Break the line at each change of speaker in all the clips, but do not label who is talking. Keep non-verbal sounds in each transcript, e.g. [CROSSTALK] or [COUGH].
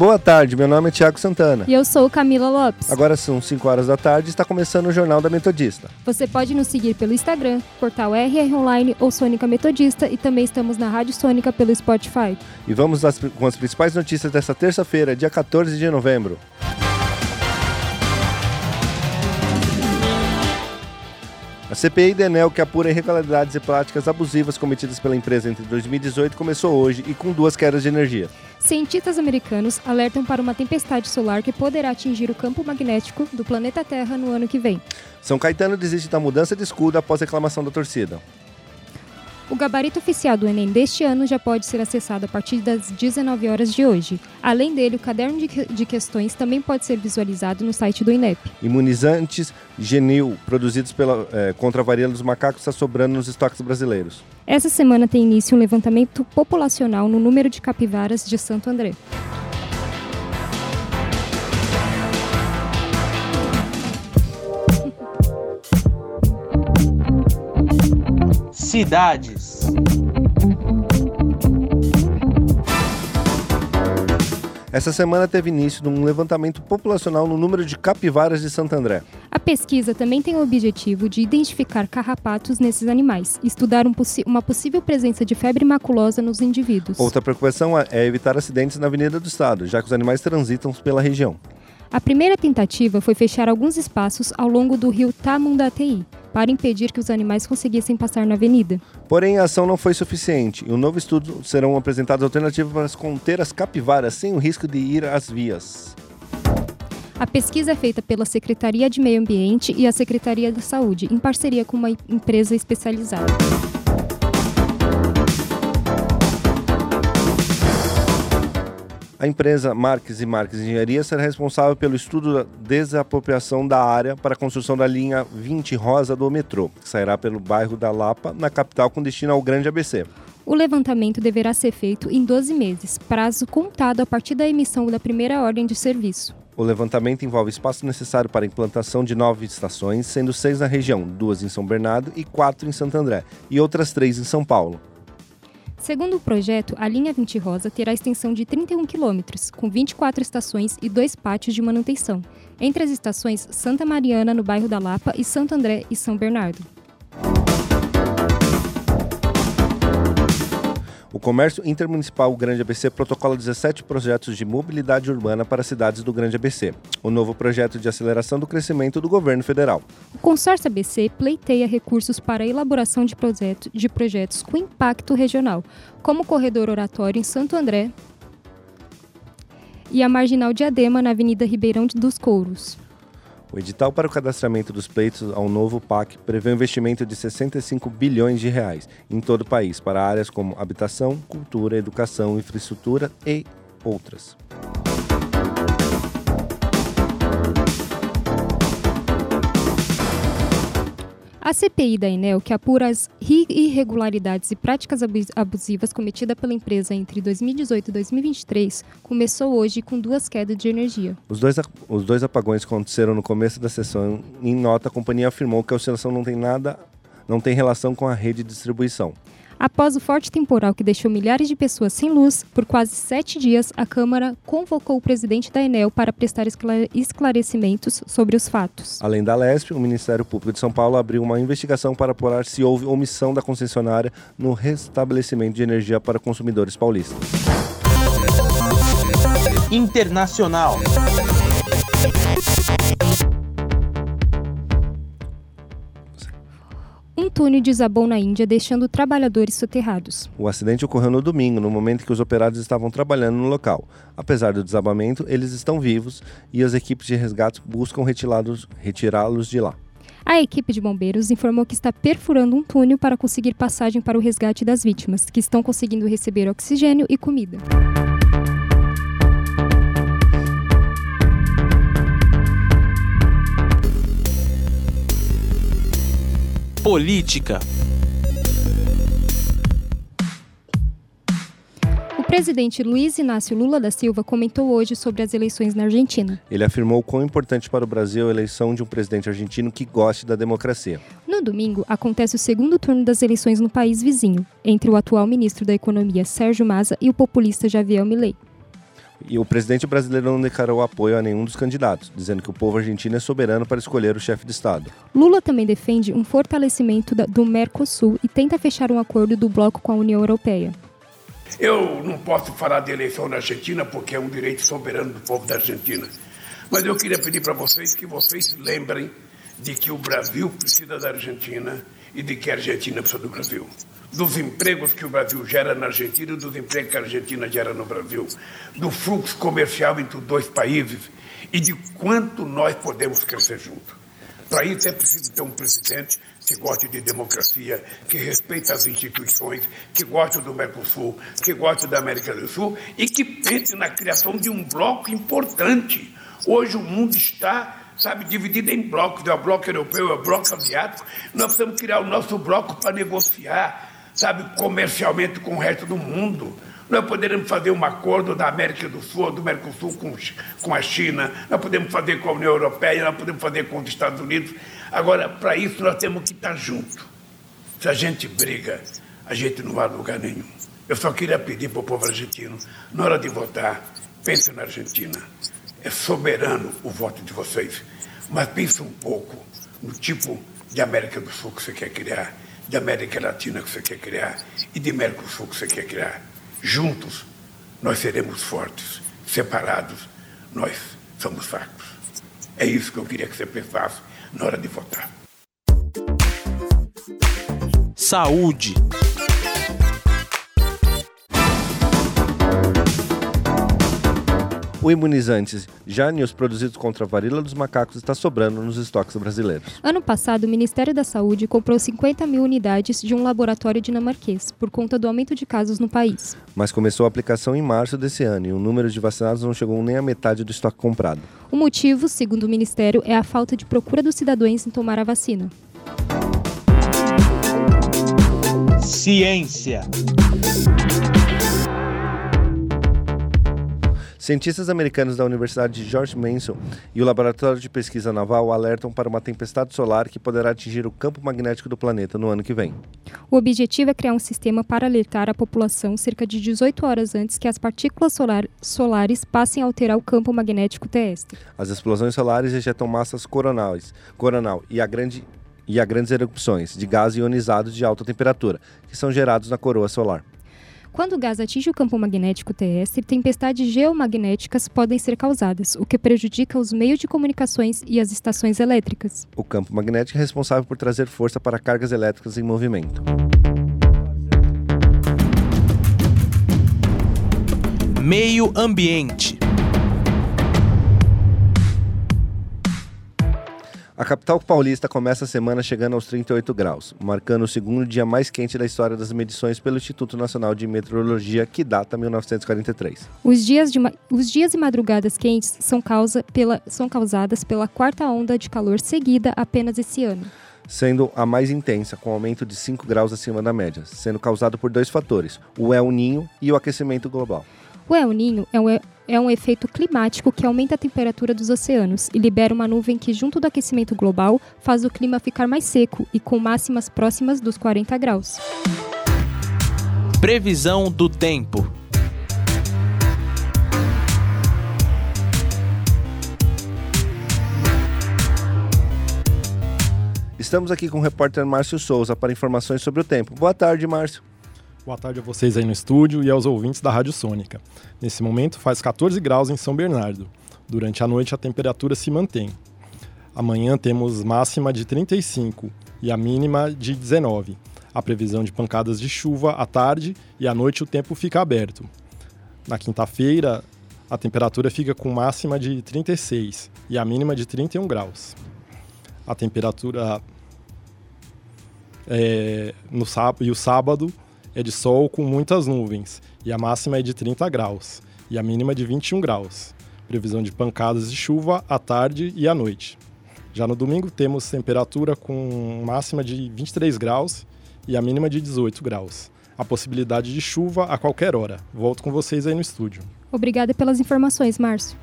Boa tarde, meu nome é Tiago Santana.
E eu sou Camila Lopes.
Agora são 5 horas da tarde e está começando o Jornal da Metodista.
Você pode nos seguir pelo Instagram, portal RR Online ou Sônica Metodista e também estamos na Rádio Sônica pelo Spotify.
E vamos às- com as principais notícias desta terça-feira, dia 14 de novembro. CPI da Enel, que apura irregularidades e práticas abusivas cometidas pela empresa entre 2018, começou hoje e com duas quedas de energia.
Cientistas americanos alertam para uma tempestade solar que poderá atingir o campo magnético do planeta Terra no ano que vem.
São Caetano desiste da mudança de escudo após reclamação da torcida.
O gabarito oficial do Enem deste ano já pode ser acessado a partir das 19 horas de hoje. Além dele, o caderno de, que- de questões também pode ser visualizado no site do INEP.
Imunizantes Genil, produzidos pela, eh, contra a varíola dos macacos, está sobrando nos estoques brasileiros.
Essa semana tem início um levantamento populacional no número de capivaras de Santo André.
Cidades.
Essa semana teve início um levantamento populacional no número de capivaras de Santo André.
A pesquisa também tem o objetivo de identificar carrapatos nesses animais e estudar um uma possível presença de febre maculosa nos indivíduos.
Outra preocupação é evitar acidentes na Avenida do Estado, já que os animais transitam pela região.
A primeira tentativa foi fechar alguns espaços ao longo do rio Tamundateí, para impedir que os animais conseguissem passar na avenida.
Porém, a ação não foi suficiente e um novo estudo serão apresentadas alternativas para conter as capivaras sem o risco de ir às vias.
A pesquisa é feita pela Secretaria de Meio Ambiente e a Secretaria da Saúde, em parceria com uma empresa especializada.
A empresa Marques e Marques Engenharia será responsável pelo estudo da desapropriação da área para a construção da linha 20 Rosa do metrô, que sairá pelo bairro da Lapa, na capital, com destino ao Grande ABC.
O levantamento deverá ser feito em 12 meses, prazo contado a partir da emissão da primeira ordem de serviço.
O levantamento envolve espaço necessário para a implantação de nove estações, sendo seis na região, duas em São Bernardo e quatro em Santo André, e outras três em São Paulo.
Segundo o projeto, a linha 20 Rosa terá extensão de 31 quilômetros, com 24 estações e dois pátios de manutenção. Entre as estações Santa Mariana, no bairro da Lapa, e Santo André e São Bernardo.
O Comércio Intermunicipal Grande ABC protocola 17 projetos de mobilidade urbana para cidades do Grande ABC, o novo projeto de aceleração do crescimento do governo federal.
O consórcio ABC pleiteia recursos para a elaboração de, projeto- de projetos com impacto regional, como o corredor oratório em Santo André e a marginal Diadema na Avenida Ribeirão dos Couros.
O edital para o cadastramento dos pleitos ao novo PAC prevê um investimento de 65 bilhões de reais em todo o país para áreas como habitação, cultura, educação, infraestrutura e outras.
A CPI da Enel, que apura as ri- irregularidades e práticas abu- abusivas cometidas pela empresa entre 2018 e 2023, começou hoje com duas quedas de energia.
Os dois, os dois apagões aconteceram no começo da sessão, em nota, a companhia afirmou que a oscilação não tem nada, não tem relação com a rede de distribuição.
Após o forte temporal que deixou milhares de pessoas sem luz por quase sete dias, a Câmara convocou o presidente da Enel para prestar esclare- esclarecimentos sobre os fatos.
Além da Lesp, o Ministério Público de São Paulo abriu uma investigação para apurar se houve omissão da concessionária no restabelecimento de energia para consumidores paulistas.
Internacional.
Túnel desabou na Índia, deixando trabalhadores soterrados.
O acidente ocorreu no domingo, no momento que os operários estavam trabalhando no local. Apesar do desabamento, eles estão vivos e as equipes de resgate buscam retirá-los retirá-los de lá.
A equipe de bombeiros informou que está perfurando um túnel para conseguir passagem para o resgate das vítimas, que estão conseguindo receber oxigênio e comida.
Política.
presidente Luiz Inácio Lula da Silva comentou hoje sobre as eleições na Argentina.
Ele afirmou quão importante para o Brasil a eleição de um presidente argentino que goste da democracia.
No domingo, acontece o segundo turno das eleições no país vizinho, entre o atual ministro da Economia Sérgio Massa e o populista Javier Milei.
E o presidente brasileiro não declarou apoio a nenhum dos candidatos, dizendo que o povo argentino é soberano para escolher o chefe de Estado.
Lula também defende um fortalecimento do Mercosul e tenta fechar um acordo do bloco com a União Europeia.
Eu não posso falar de eleição na Argentina porque é um direito soberano do povo da Argentina. Mas eu queria pedir para vocês que vocês lembrem de que o Brasil precisa da Argentina e de que a Argentina precisa do Brasil. Dos empregos que o Brasil gera na Argentina e dos empregos que a Argentina gera no Brasil. Do fluxo comercial entre os dois países e de quanto nós podemos crescer juntos. Para isso é preciso ter um presidente que goste de democracia, que respeite as instituições, que goste do Mercosul, que goste da América do Sul e que pense na criação de um bloco importante. Hoje o mundo está, sabe, dividido em blocos, é o bloco europeu, é o bloco asiático. Nós precisamos criar o nosso bloco para negociar, sabe, comercialmente com o resto do mundo. Nós poderemos fazer um acordo da América do Sul, do Mercosul com, com a China, nós podemos fazer com a União Europeia, nós podemos fazer com os Estados Unidos. Agora, para isso, nós temos que estar juntos. Se a gente briga, a gente não vai a lugar nenhum. Eu só queria pedir para o povo argentino, na hora de votar, pense na Argentina. É soberano o voto de vocês, mas pense um pouco no tipo de América do Sul que você quer criar, de América Latina que você quer criar e de Mercosul que você quer criar. Juntos, nós seremos fortes. Separados, nós somos fracos. É isso que eu queria que você pensasse na hora de votar.
Saúde.
O imunizante Janius, produzido contra a varíola dos macacos, está sobrando nos estoques brasileiros.
Ano passado, o Ministério da Saúde comprou 50 mil unidades de um laboratório dinamarquês, por conta do aumento de casos no país.
Mas começou a aplicação em março desse ano e o número de vacinados não chegou nem à metade do estoque comprado.
O motivo, segundo o Ministério, é a falta de procura dos cidadãos em tomar a vacina.
Ciência.
Cientistas americanos da Universidade de George Mason e o Laboratório de Pesquisa Naval alertam para uma tempestade solar que poderá atingir o campo magnético do planeta no ano que vem.
O objetivo é criar um sistema para alertar a população cerca de 18 horas antes que as partículas solar solares passem a alterar o campo magnético terrestre.
As explosões solares ejetam massas coronais, coronal e a grande e a grandes erupções de gás ionizado de alta temperatura, que são gerados na coroa solar.
Quando o gás atinge o campo magnético terrestre, tempestades geomagnéticas podem ser causadas, o que prejudica os meios de comunicações e as estações elétricas.
O campo magnético é responsável por trazer força para cargas elétricas em movimento.
Meio ambiente.
A capital paulista começa a semana chegando aos 38 graus, marcando o segundo dia mais quente da história das medições pelo Instituto Nacional de Meteorologia, que data 1943.
Os dias, de, os dias e madrugadas quentes são, causa pela, são causadas pela quarta onda de calor seguida apenas esse ano.
Sendo a mais intensa, com aumento de 5 graus acima da média, sendo causado por dois fatores, o El Ninho e o aquecimento global.
O El Ninho é um, é um efeito climático que aumenta a temperatura dos oceanos e libera uma nuvem que, junto do aquecimento global, faz o clima ficar mais seco e com máximas próximas dos 40 graus.
Previsão do tempo.
Estamos aqui com o repórter Márcio Souza para informações sobre o tempo. Boa tarde, Márcio.
Boa tarde a vocês aí no estúdio e aos ouvintes da Rádio Sônica. Nesse momento faz 14 graus em São Bernardo. Durante a noite a temperatura se mantém. Amanhã temos máxima de 35 e a mínima de 19. A previsão de pancadas de chuva à tarde e à noite o tempo fica aberto. Na quinta-feira a temperatura fica com máxima de 36 e a mínima de 31 graus. A temperatura é, no sábado e o sábado é de sol com muitas nuvens e a máxima é de 30 graus e a mínima de 21 graus. Previsão de pancadas de chuva à tarde e à noite. Já no domingo temos temperatura com máxima de 23 graus e a mínima de 18 graus. a possibilidade de chuva a qualquer hora. Volto com vocês aí no estúdio.
Obrigada pelas informações, Márcio.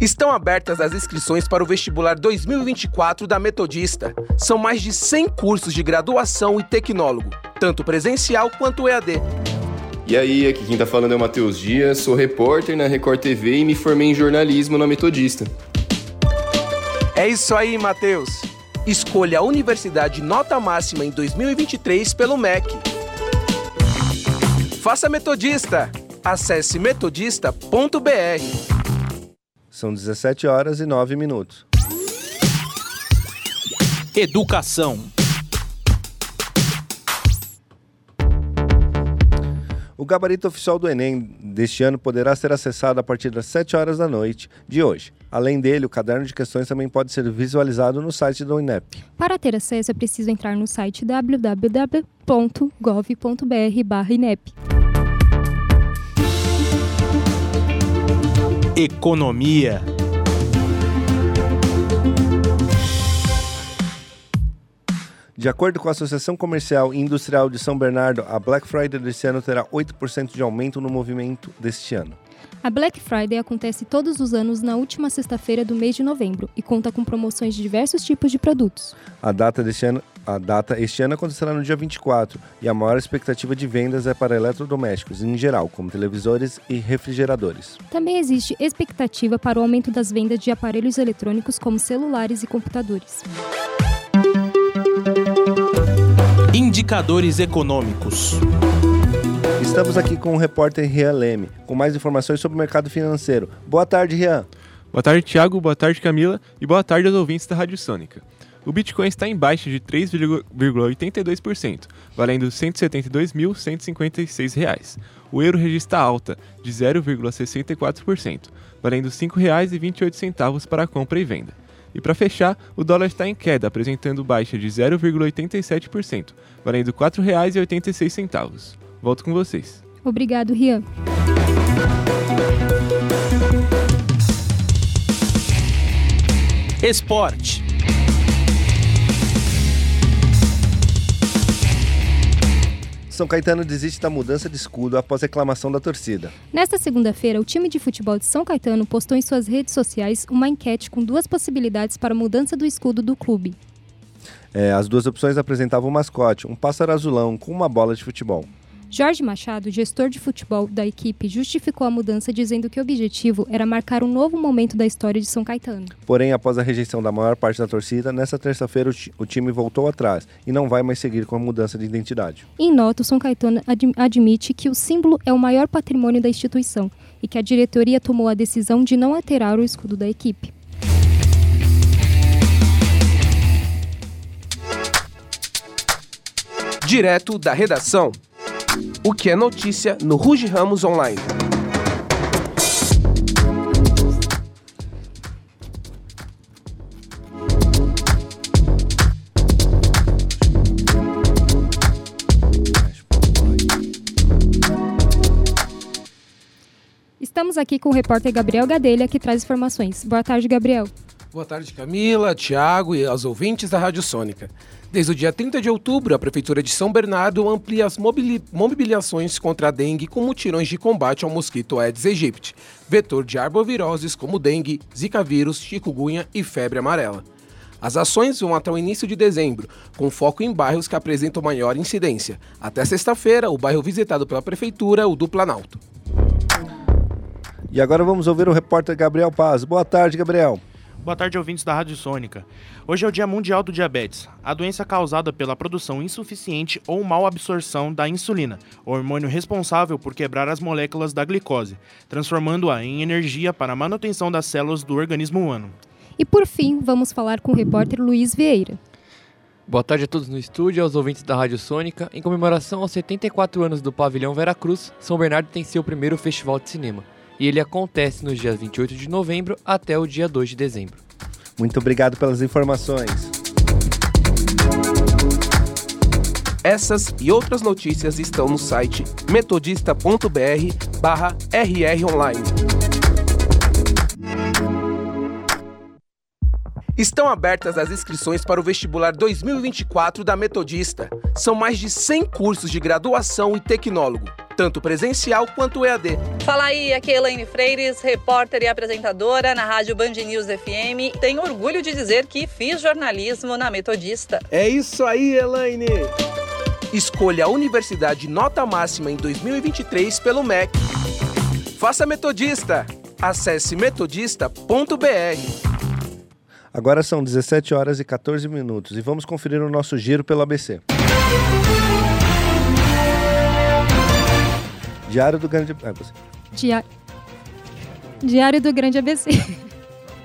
Estão abertas as inscrições para o vestibular 2024 da Metodista. São mais de 100 cursos de graduação e tecnólogo, tanto presencial quanto EAD.
E aí, aqui quem tá falando é o Matheus Dias, sou repórter na Record TV e me formei em jornalismo na Metodista.
É isso aí, Matheus. Escolha a universidade nota máxima em 2023 pelo MEC. Faça Metodista. Acesse metodista.br.
São 17 horas e 9 minutos.
Educação.
O gabarito oficial do Enem deste ano poderá ser acessado a partir das 7 horas da noite de hoje. Além dele, o caderno de questões também pode ser visualizado no site do INEP.
Para ter acesso, é preciso entrar no site www.gov.br/inep.
Economia.
De acordo com a Associação Comercial e Industrial de São Bernardo, a Black Friday deste ano terá 8% de aumento no movimento deste ano.
A Black Friday acontece todos os anos na última sexta-feira do mês de novembro e conta com promoções de diversos tipos de produtos.
A data deste ano, a data este ano acontecerá no dia 24 e a maior expectativa de vendas é para eletrodomésticos em geral, como televisores e refrigeradores.
Também existe expectativa para o aumento das vendas de aparelhos eletrônicos como celulares e computadores.
Indicadores econômicos.
Estamos aqui com o repórter Rian Leme, com mais informações sobre o mercado financeiro. Boa tarde, Rian.
Boa tarde, Thiago. Boa tarde, Camila. E boa tarde aos ouvintes da Rádio Sônica. O Bitcoin está em baixa de 3,82%, valendo R$ 172.156. O euro registra alta de 0,64%, valendo R$ 5,28 para compra e venda. E para fechar, o dólar está em queda, apresentando baixa de 0,87%, valendo R$ 4,86. Volto com vocês.
Obrigado, Rian.
Esporte.
São Caetano desiste da mudança de escudo após reclamação da torcida.
Nesta segunda-feira, o time de futebol de São Caetano postou em suas redes sociais uma enquete com duas possibilidades para a mudança do escudo do clube.
É, as duas opções apresentavam um mascote, um pássaro azulão com uma bola de futebol.
Jorge Machado, gestor de futebol da equipe, justificou a mudança dizendo que o objetivo era marcar um novo momento da história de São Caetano.
Porém, após a rejeição da maior parte da torcida, nesta terça-feira o time voltou atrás e não vai mais seguir com a mudança de identidade.
Em nota, o São Caetano ad- admite que o símbolo é o maior patrimônio da instituição e que a diretoria tomou a decisão de não alterar o escudo da equipe.
Direto da redação. O que é notícia no Ruge Ramos Online.
Estamos aqui com o repórter Gabriel Gadelha, que traz informações. Boa tarde, Gabriel.
Boa tarde, Camila, Tiago e aos ouvintes da Rádio Sônica. Desde o dia 30 de outubro, a Prefeitura de São Bernardo amplia as mobili- mobilizações contra a dengue com mutirões de combate ao mosquito Aedes aegypti, vetor de arboviroses como dengue, zika vírus, chikungunya e febre amarela. As ações vão até o início de dezembro, com foco em bairros que apresentam maior incidência. Até sexta-feira, o bairro visitado pela Prefeitura é o do Planalto.
E agora vamos ouvir o repórter Gabriel Paz. Boa tarde, Gabriel.
Boa tarde, ouvintes da Rádio Sônica. Hoje é o Dia Mundial do Diabetes, a doença causada pela produção insuficiente ou mal absorção da insulina, o hormônio responsável por quebrar as moléculas da glicose, transformando-a em energia para a manutenção das células do organismo humano.
E por fim, vamos falar com o repórter Luiz Vieira.
Boa tarde a todos no estúdio e aos ouvintes da Rádio Sônica. Em comemoração aos 74 anos do Pavilhão Veracruz, São Bernardo tem seu primeiro festival de cinema. E ele acontece nos dias 28 de novembro até o dia 2 de dezembro.
Muito obrigado pelas informações.
Essas e outras notícias estão no site metodista.br Estão abertas as inscrições para o vestibular 2024 da Metodista. São mais de 100 cursos de graduação e tecnólogo, tanto presencial quanto EAD.
Fala aí, aqui é Elaine Freires, repórter e apresentadora na Rádio Band News FM. Tenho orgulho de dizer que fiz jornalismo na Metodista.
É isso aí, Elaine! Escolha a universidade nota máxima em 2023 pelo MEC. Faça Metodista! Acesse metodista.br.
Agora são 17 horas e 14 minutos e vamos conferir o nosso giro pelo ABC. Diário do Grande. Ah, você.
Dia... Diário do Grande ABC.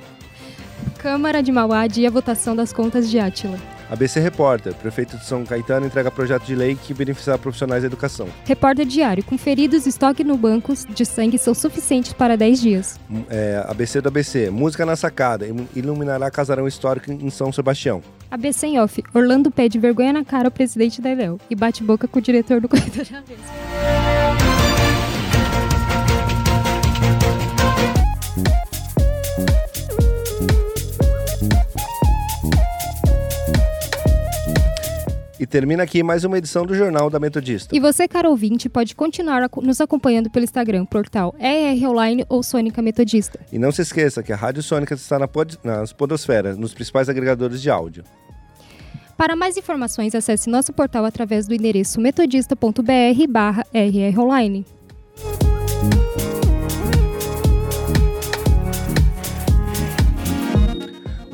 [LAUGHS] Câmara de Mauá adia a votação das contas de Átila.
ABC Repórter. Prefeito de São Caetano entrega projeto de lei que beneficiará profissionais da educação.
Repórter Diário. Conferidos estoque no bancos de sangue são suficientes para 10 dias.
Hum, É, ABC do ABC. Música na sacada. Ilu- Iluminará casarão histórico em São Sebastião.
ABC em off. Orlando pede vergonha na cara ao presidente da Evel e bate boca com o diretor do Corretor de Avesso.
E termina aqui mais uma edição do Jornal da Metodista.
E você, caro ouvinte, pode continuar nos acompanhando pelo Instagram, portal ER Online ou Sônica Metodista.
E não se esqueça que a Rádio Sônica está na pod... nas podosferas, nos principais agregadores de áudio.
Para mais informações, acesse nosso portal através do endereço metodista.br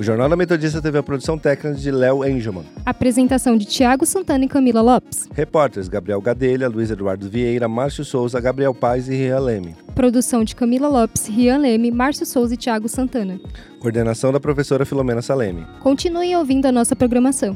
O Jornal da Metodista teve a produção técnica de Léo Engelman.
Apresentação de Tiago Santana e Camila Lopes.
Repórteres Gabriel Gadelha, Luiz Eduardo Vieira, Márcio Souza, Gabriel Paz e Ria Leme.
Produção de Camila Lopes, Rian Leme, Márcio Souza e Tiago Santana.
Coordenação da professora Filomena Saleme.
Continuem ouvindo a nossa programação.